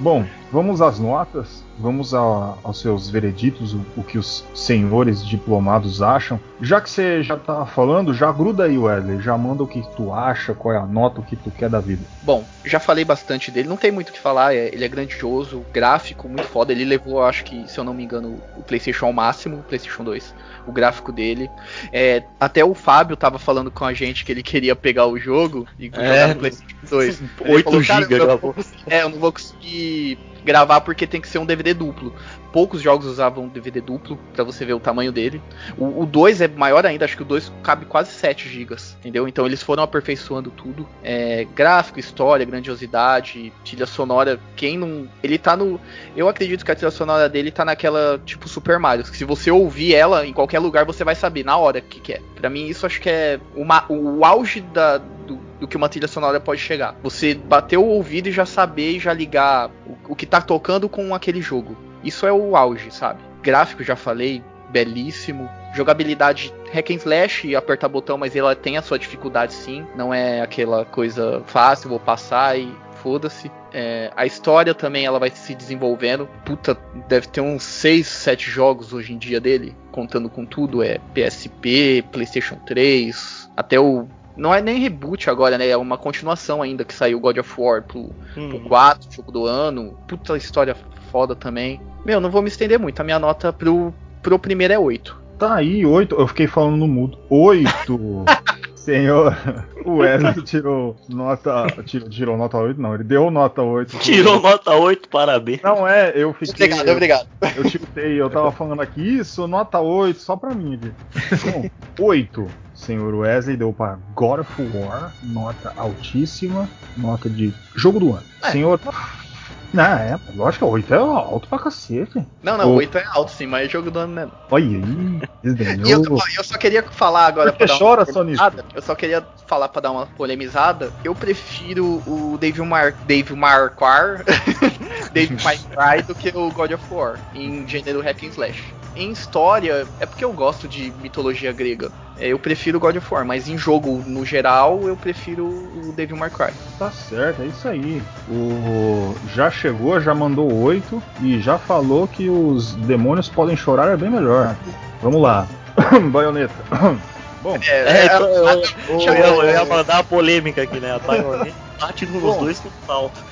Bom, vamos às notas. Vamos a, aos seus vereditos, o, o, que os senhores diplomados acham. Já que você já tá falando, já gruda aí, Wesley. Já manda o que tu acha, qual é a nota, o que tu quer da vida. Bom, já falei bastante dele, não tem muito o que falar. É, ele é grandioso, gráfico, muito foda. Ele levou, acho que, se eu não me engano, o PlayStation ao máximo, o PlayStation 2 o gráfico dele. É, até o Fábio tava falando com a gente que ele queria pegar o jogo e jogar é, no PlayStation 2. 8 GB, é, eu não vou conseguir gravar porque tem que ser um DVD duplo. Poucos jogos usavam DVD duplo para você ver o tamanho dele. O 2 é maior ainda, acho que o 2 cabe quase 7 GB, entendeu? Então eles foram aperfeiçoando tudo. É, gráfico, história, grandiosidade, trilha sonora. Quem não. Ele tá no. Eu acredito que a trilha sonora dele tá naquela tipo Super Mario. Que se você ouvir ela em qualquer lugar, você vai saber na hora o que, que é. Pra mim, isso acho que é uma, o auge da, do, do que uma trilha sonora pode chegar. Você bater o ouvido e já saber e já ligar o, o que tá tocando com aquele jogo. Isso é o auge, sabe? Gráfico, já falei, belíssimo. Jogabilidade hack and slash, apertar botão, mas ela tem a sua dificuldade sim. Não é aquela coisa fácil, vou passar e foda-se. É, a história também ela vai se desenvolvendo. Puta, deve ter uns 6, 7 jogos hoje em dia dele, contando com tudo. É PSP, PlayStation 3, até o não é nem reboot agora, né? É uma continuação ainda que saiu God of War pro, hum. pro 4, jogo do ano. Puta história foda também. Meu, não vou me estender muito. A minha nota pro, pro primeiro é 8. Tá aí, 8. Eu fiquei falando no mudo. 8! Senhor, o Wesley tirou nota. Tirou, tirou nota 8, não, ele deu nota 8. Tirou nota 8, parabéns. Não é, eu fiquei. Obrigado, obrigado. Eu tiltei, eu tava falando aqui, isso, nota 8, só pra mim, viu? Bom, 8 senhor Wesley deu para God of War, nota altíssima, nota de jogo do ano. É. Senhor. Não, é, lógico, 8 é alto pra cacete. Não, não, o... 8 é alto sim, mas é jogo do ano né? Olha aí, e eu, eu, só queria falar agora que chora nisso? Eu só queria falar pra dar uma polemizada. Eu prefiro o Dave Mar Dave Marquardt Dave Cry do que o God of War em gênero hack and slash. Em história, é porque eu gosto de mitologia grega. É, eu prefiro God of War, mas em jogo no geral eu prefiro o Devil May Cry. Tá certo, é isso aí. O já chegou, já mandou oito e já falou que os demônios podem chorar é bem melhor. Vamos lá. Baioneta. Bom, é, é, é, eu, eu, eu, eu, ia mandar a polêmica aqui, né? A baioneta bate nos dois com salto.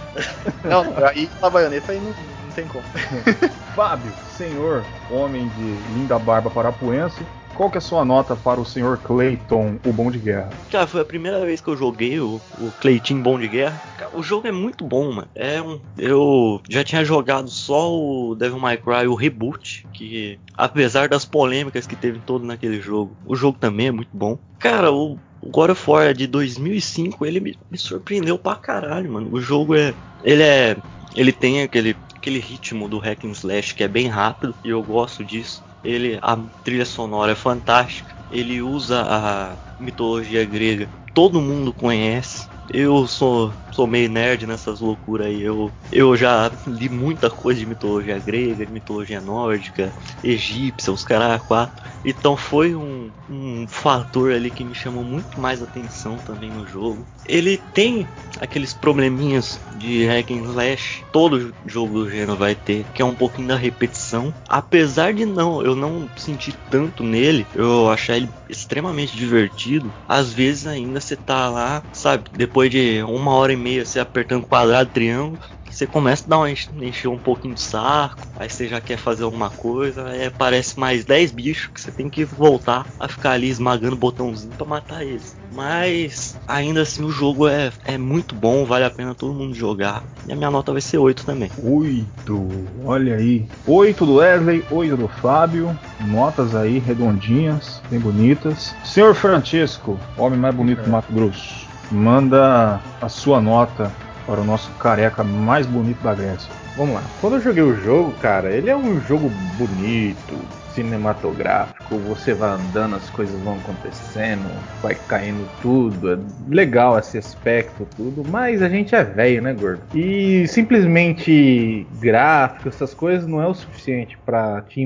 Não, aí a baioneta aí não tem como. Fábio, senhor, homem de linda barba parapuense, qual que é a sua nota para o senhor Clayton, o Bom de Guerra? Cara, foi a primeira vez que eu joguei o, o Clayton Bom de Guerra. Cara, o jogo é muito bom, mano. É um, eu já tinha jogado só o Devil May Cry, o reboot, que apesar das polêmicas que teve todo naquele jogo, o jogo também é muito bom. Cara, o o God of War de 2005, ele me, me, surpreendeu pra caralho, mano. O jogo é. Ele é. Ele tem aquele, aquele ritmo do hack and slash que é bem rápido e eu gosto disso. Ele, a trilha sonora é fantástica. Ele usa a mitologia grega, todo mundo conhece. Eu sou, sou meio nerd nessas loucuras aí. Eu, eu já li muita coisa de mitologia grega, de mitologia nórdica, egípcia, os caras quatro. Então foi um, um fator ali que me chamou muito mais atenção também no jogo. Ele tem aqueles probleminhas de hack and slash, todo jogo do gênero vai ter, que é um pouquinho da repetição. Apesar de não, eu não sentir tanto nele, eu achar ele extremamente divertido. Às vezes ainda você tá lá, sabe, depois de uma hora e meia você apertando quadrado, triângulo, você começa a dar uma encher um pouquinho de saco, aí você já quer fazer alguma coisa, aí aparece mais 10 bichos que você tem que voltar a ficar ali esmagando o botãozinho para matar eles. Mas ainda assim o jogo é, é muito bom, vale a pena todo mundo jogar. E a minha nota vai ser 8 também. 8, olha aí. 8 do Wesley, 8 do Fábio. Notas aí redondinhas, bem bonitas. Senhor Francisco, homem mais bonito do Mato Grosso, manda a sua nota para o nosso careca mais bonito da Grécia. Vamos lá. Quando eu joguei o jogo, cara, ele é um jogo bonito, cinematográfico. Você vai andando, as coisas vão acontecendo, vai caindo tudo. É legal esse aspecto, tudo. Mas a gente é velho, né, gordo? E simplesmente gráfico, essas coisas não é o suficiente para te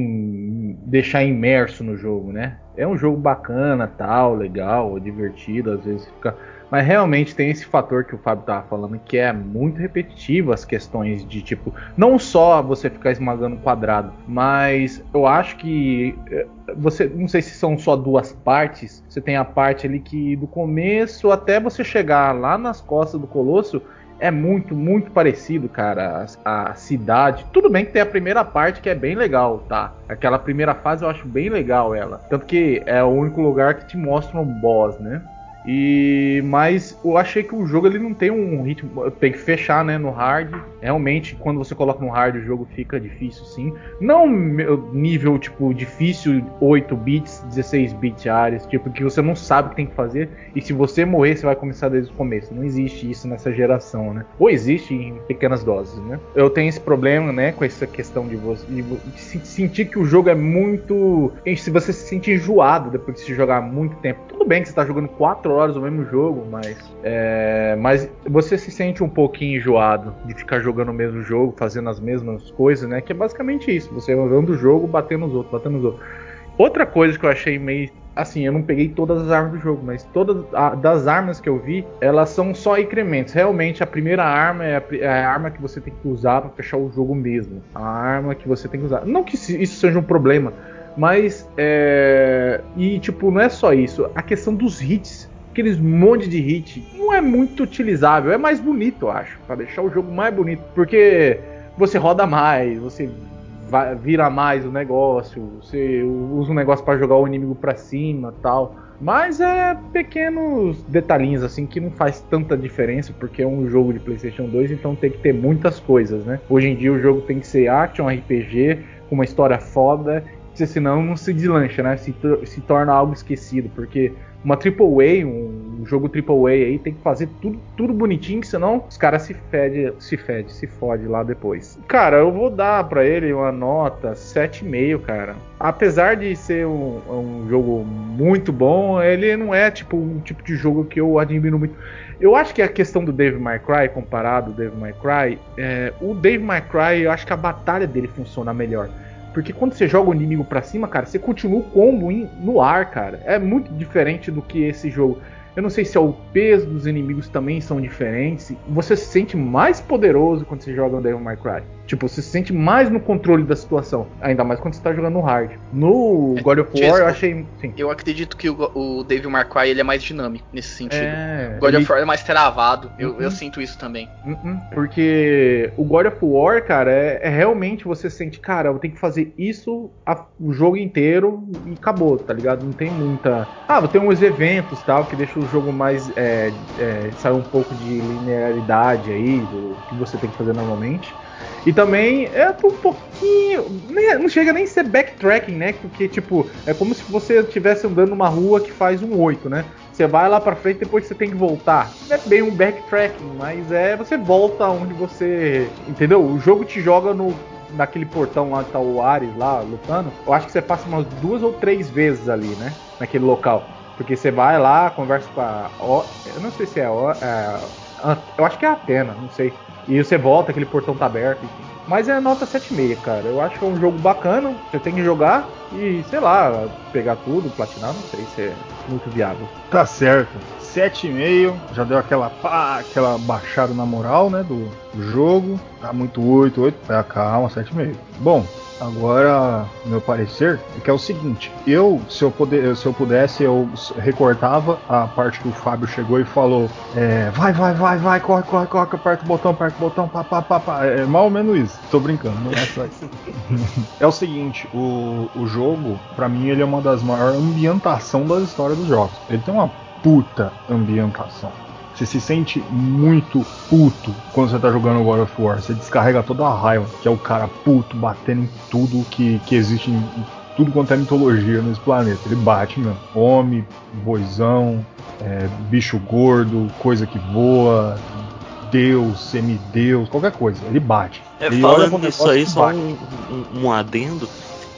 deixar imerso no jogo, né? É um jogo bacana, tal, legal, divertido. Às vezes fica mas realmente tem esse fator que o Fábio tava falando, que é muito repetitivo as questões de tipo, não só você ficar esmagando quadrado, mas eu acho que eh, você, não sei se são só duas partes. Você tem a parte ali que do começo até você chegar lá nas costas do colosso, é muito, muito parecido, cara. A, a, cidade. Tudo bem que tem a primeira parte que é bem legal, tá? Aquela primeira fase eu acho bem legal ela. Tanto que é o único lugar que te mostra um boss, né? E mas eu achei que o jogo ele não tem um ritmo, tem que fechar, né, no hard. Realmente, quando você coloca no hard, o jogo fica difícil, sim. Não nível tipo difícil 8 bits, 16 bits áreas, tipo que você não sabe o que tem que fazer e se você morrer, você vai começar desde o começo. Não existe isso nessa geração, né? Ou existe em pequenas doses, né? Eu tenho esse problema, né, com essa questão de você de, de sentir que o jogo é muito, se você se sentir enjoado depois de se jogar muito tempo. Tudo bem que você está jogando 4 horas o mesmo jogo, mas, é, mas você se sente um pouquinho enjoado de ficar jogando o mesmo jogo, fazendo as mesmas coisas, né? Que é basicamente isso, você andando o jogo, batendo nos outros, batendo nos outros. Outra coisa que eu achei meio assim, eu não peguei todas as armas do jogo, mas todas a, das armas que eu vi, elas são só incrementos. Realmente, a primeira arma é a, é a arma que você tem que usar para fechar o jogo mesmo. A arma que você tem que usar. Não que isso seja um problema, mas é... e tipo não é só isso. A questão dos hits aqueles monte de hit, não é muito utilizável. É mais bonito, eu acho, para deixar o jogo mais bonito, porque você roda mais, você vai, vira mais o negócio, você usa um negócio para jogar o inimigo para cima, tal. Mas é pequenos detalhinhos assim que não faz tanta diferença, porque é um jogo de PlayStation 2, então tem que ter muitas coisas, né? Hoje em dia o jogo tem que ser action RPG com uma história foda, senão não se deslancha, né? Se, se torna algo esquecido, porque uma AAA, um jogo AAA aí, tem que fazer tudo, tudo bonitinho, senão os caras se fede, se fede, se fode lá depois. Cara, eu vou dar para ele uma nota 7,5, cara. Apesar de ser um, um, jogo muito bom, ele não é tipo um tipo de jogo que eu admiro muito. Eu acho que a questão do Dave My Cry, comparado ao Dave My Cry, é, o Dave My Cry, eu acho que a batalha dele funciona melhor. Porque quando você joga o inimigo pra cima, cara, você continua o combo no ar, cara. É muito diferente do que esse jogo. Eu não sei se é o peso dos inimigos também são diferentes. Você se sente mais poderoso quando você joga no Devil May Cry. Tipo, você se sente mais no controle da situação. Ainda mais quando você tá jogando no hard. No é, God of War eu achei. Sim. Eu acredito que o, o Devil May Cry ele é mais dinâmico nesse sentido. É, God ele... of War é mais travado. Eu, eu uhum. sinto isso também. Uhum. Porque o God of War, cara, é, é, realmente você sente, cara, eu tenho que fazer isso a, o jogo inteiro e acabou, tá ligado? Não tem muita. Ah, tem uns eventos tal que deixa o jogo mais. É, é, sai um pouco de linearidade aí do que você tem que fazer normalmente. E também é um pouquinho. Não chega nem a ser backtracking, né? Porque, tipo, é como se você estivesse andando numa rua que faz um 8, né? Você vai lá pra frente depois você tem que voltar. Não é bem um backtracking, mas é você volta onde você. Entendeu? O jogo te joga no, naquele portão lá que tá o Ares lá lutando. Eu acho que você passa umas duas ou três vezes ali, né? Naquele local. Porque você vai lá, conversa com a. Eu não sei se é a. É, eu acho que é a Atena, não sei. E você volta, aquele portão tá aberto. Mas é nota 7,5, cara. Eu acho que é um jogo bacana, você tem que jogar e, sei lá, pegar tudo, platinar, não sei se é muito viável. Tá certo. 7,5, já deu aquela pá, aquela baixada na moral, né, do, do jogo. Tá muito 8, 8, tá, calma, 7,5. Bom, Agora, meu parecer é que é o seguinte: eu, se eu, poder, se eu pudesse, eu recortava a parte que o Fábio chegou e falou: é, vai, vai, vai, vai, corre, corre, corre, aperta o botão, aperta o botão, pá, pá, pá, pá. É mal ou menos isso. Tô brincando, não é só isso. é o seguinte: o, o jogo, para mim, ele é uma das maiores ambientação das histórias dos jogos. Ele tem uma puta ambientação. Você se sente muito puto quando você tá jogando God of War. Você descarrega toda a raiva, que é o cara puto batendo em tudo que, que existe em, tudo quanto é mitologia nesse planeta. Ele bate mesmo. Homem, boizão, é, bicho gordo, coisa que voa, Deus, semideus, qualquer coisa. Ele bate. É, ele falando nisso aí, só um, um, um, adendo.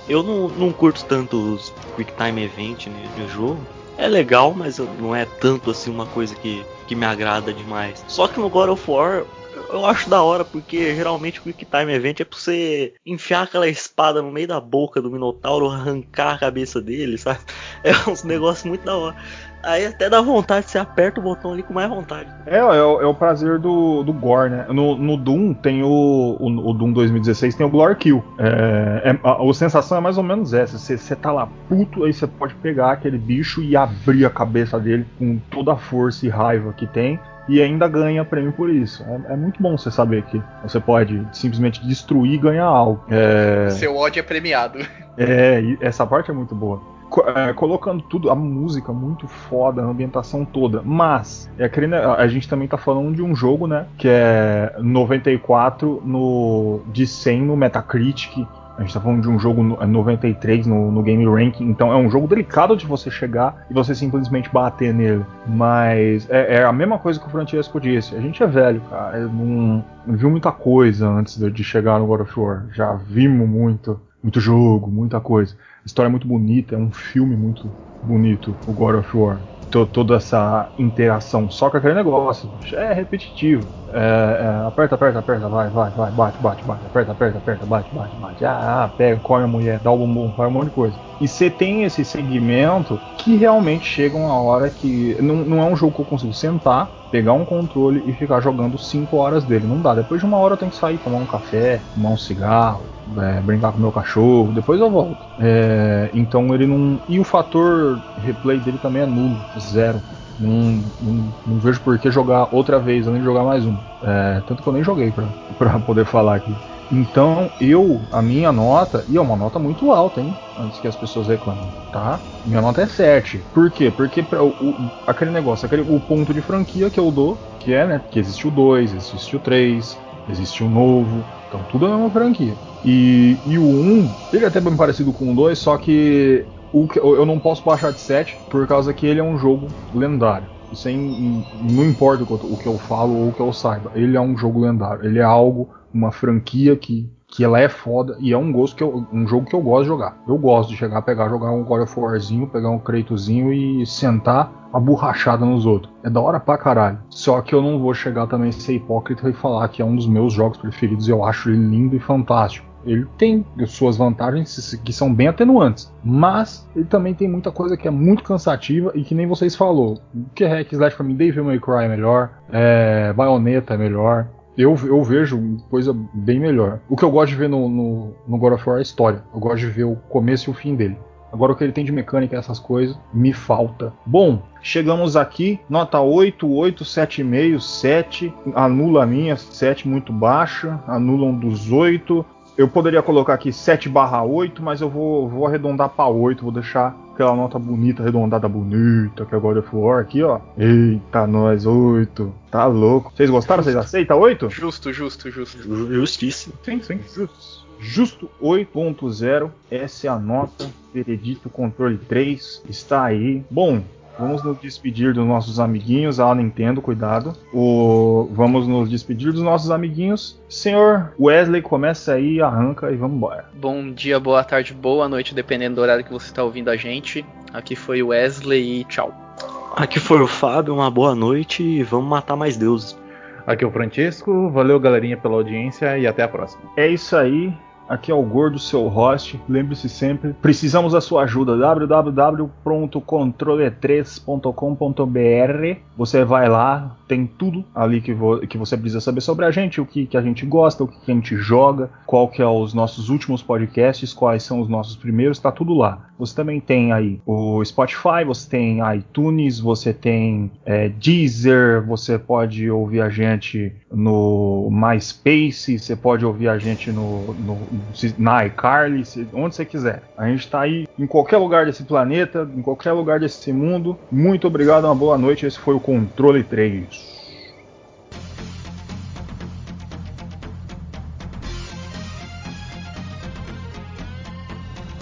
Eu não, não curto tanto os Quick Time Event né, de jogo é legal, mas não é tanto assim uma coisa que, que me agrada demais. Só que no God of War eu acho da hora, porque geralmente o Quick Time Event é pra você enfiar aquela espada no meio da boca do Minotauro, arrancar a cabeça dele, sabe? É uns negócios muito da hora. Aí até dá vontade, você aperta o botão ali com mais vontade. É, é, o, é o prazer do, do Gore, né? No, no Doom tem o, o, o, Doom 2016 tem o Glory Kill. É, é, a, a, sensação é mais ou menos essa. Você, você tá lá puto, aí você pode pegar aquele bicho e abrir a cabeça dele com toda a força e raiva que tem e ainda ganha prêmio por isso. É, é, muito bom você saber que você pode simplesmente destruir e ganhar algo. É... Seu ódio é premiado. É, essa parte é muito boa é, colocando tudo, a música muito foda, a ambientação toda. Mas, é aquele, a gente também tá falando de um jogo, né? Que é 94 no, de 100 no Metacritic. A gente tá falando de um jogo 93 no, no Game Ranking, então é um jogo delicado de você chegar e você simplesmente bater nele. Mas é, é a mesma coisa que o Francesco disse. A gente é velho, cara. Não, não viu muita coisa antes de, de chegar no God of War. Já vimos muito, muito jogo, muita coisa história é muito bonita, é um filme muito bonito, o God of War. Toda essa interação, só que aquele negócio é repetitivo. É, é, aperta, aperta, aperta, vai, vai, vai, bate, bate, bate, aperta, aperta, aperta, bate, bate, bate. Ah, pega, come a mulher, dá o bumbum, faz um monte de coisa. E você tem esse segmento que realmente chega uma hora que. Não, não é um jogo que eu consigo sentar, pegar um controle e ficar jogando 5 horas dele. Não dá. Depois de uma hora eu tenho que sair, tomar um café, tomar um cigarro, é, brincar com meu cachorro, depois eu volto. É, então ele não. E o fator replay dele também é nulo, zero. Não, não, não vejo por que jogar outra vez, além de jogar mais um. É, tanto que eu nem joguei pra, pra poder falar aqui. Então eu, a minha nota, e é uma nota muito alta, hein? Antes que as pessoas reclamem, tá? Minha nota é 7. Por quê? Porque pra, o, aquele negócio, aquele, o ponto de franquia que eu dou, que é, né? Que existe o 2, existe o 3, existe o novo. Então tudo é uma franquia. E, e o 1, ele é até bem parecido com o 2, só que o eu não posso baixar de 7 por causa que ele é um jogo lendário. Sem, não importa o que eu falo ou o que eu saiba, ele é um jogo lendário. Ele é algo, uma franquia que, que ela é foda e é um gosto que eu, um jogo que eu gosto de jogar. Eu gosto de chegar, pegar, jogar um God of Warzinho, pegar um Kraitozinho e sentar a borrachada nos outros. É da hora pra caralho. Só que eu não vou chegar também a ser hipócrita e falar que é um dos meus jogos preferidos. Eu acho ele lindo e fantástico. Ele tem suas vantagens que são bem atenuantes, mas ele também tem muita coisa que é muito cansativa e que nem vocês falou. Que é Hack Slash pra mim, Devil May Cry é melhor, é, Bayonetta é melhor, eu, eu vejo coisa bem melhor. O que eu gosto de ver no, no, no God of War é a história. Eu gosto de ver o começo e o fim dele. Agora o que ele tem de mecânica, essas coisas, me falta. Bom, chegamos aqui, nota 8, 8, 7,5, 7. Anula a minha, 7 muito baixa. Anula um dos 8. Eu poderia colocar aqui 7 barra 8, mas eu vou, vou arredondar para 8, vou deixar aquela nota bonita, arredondada bonita, que é God of War aqui, ó. Eita, nós, 8. Tá louco. Vocês gostaram? Vocês aceitam 8? Justo, justo, justo. Justíssimo. Sim, sim. Justo. Justo 8.0, essa é a nota. Veredito Controle 3 está aí. Bom, Vamos nos despedir dos nossos amiguinhos, a Nintendo, cuidado. O... Vamos nos despedir dos nossos amiguinhos. Senhor Wesley, começa aí, arranca e vamos embora. Bom dia, boa tarde, boa noite, dependendo do horário que você está ouvindo a gente. Aqui foi o Wesley e tchau. Aqui foi o Fábio, uma boa noite e vamos matar mais deuses. Aqui é o Francisco, valeu galerinha pela audiência e até a próxima. É isso aí. Aqui é o Gordo, seu host. Lembre-se sempre, precisamos da sua ajuda. www.controle3.com.br. Você vai lá, tem tudo ali que, vo que você precisa saber sobre a gente, o que, que a gente gosta, o que, que a gente joga, qual que é os nossos últimos podcasts, quais são os nossos primeiros, tá tudo lá. Você também tem aí o Spotify, você tem iTunes, você tem é, Deezer, você pode ouvir a gente no MySpace, você pode ouvir a gente no, no na iCarly, onde você quiser. A gente está aí em qualquer lugar desse planeta, em qualquer lugar desse mundo. Muito obrigado, uma boa noite. Esse foi o Controle 3.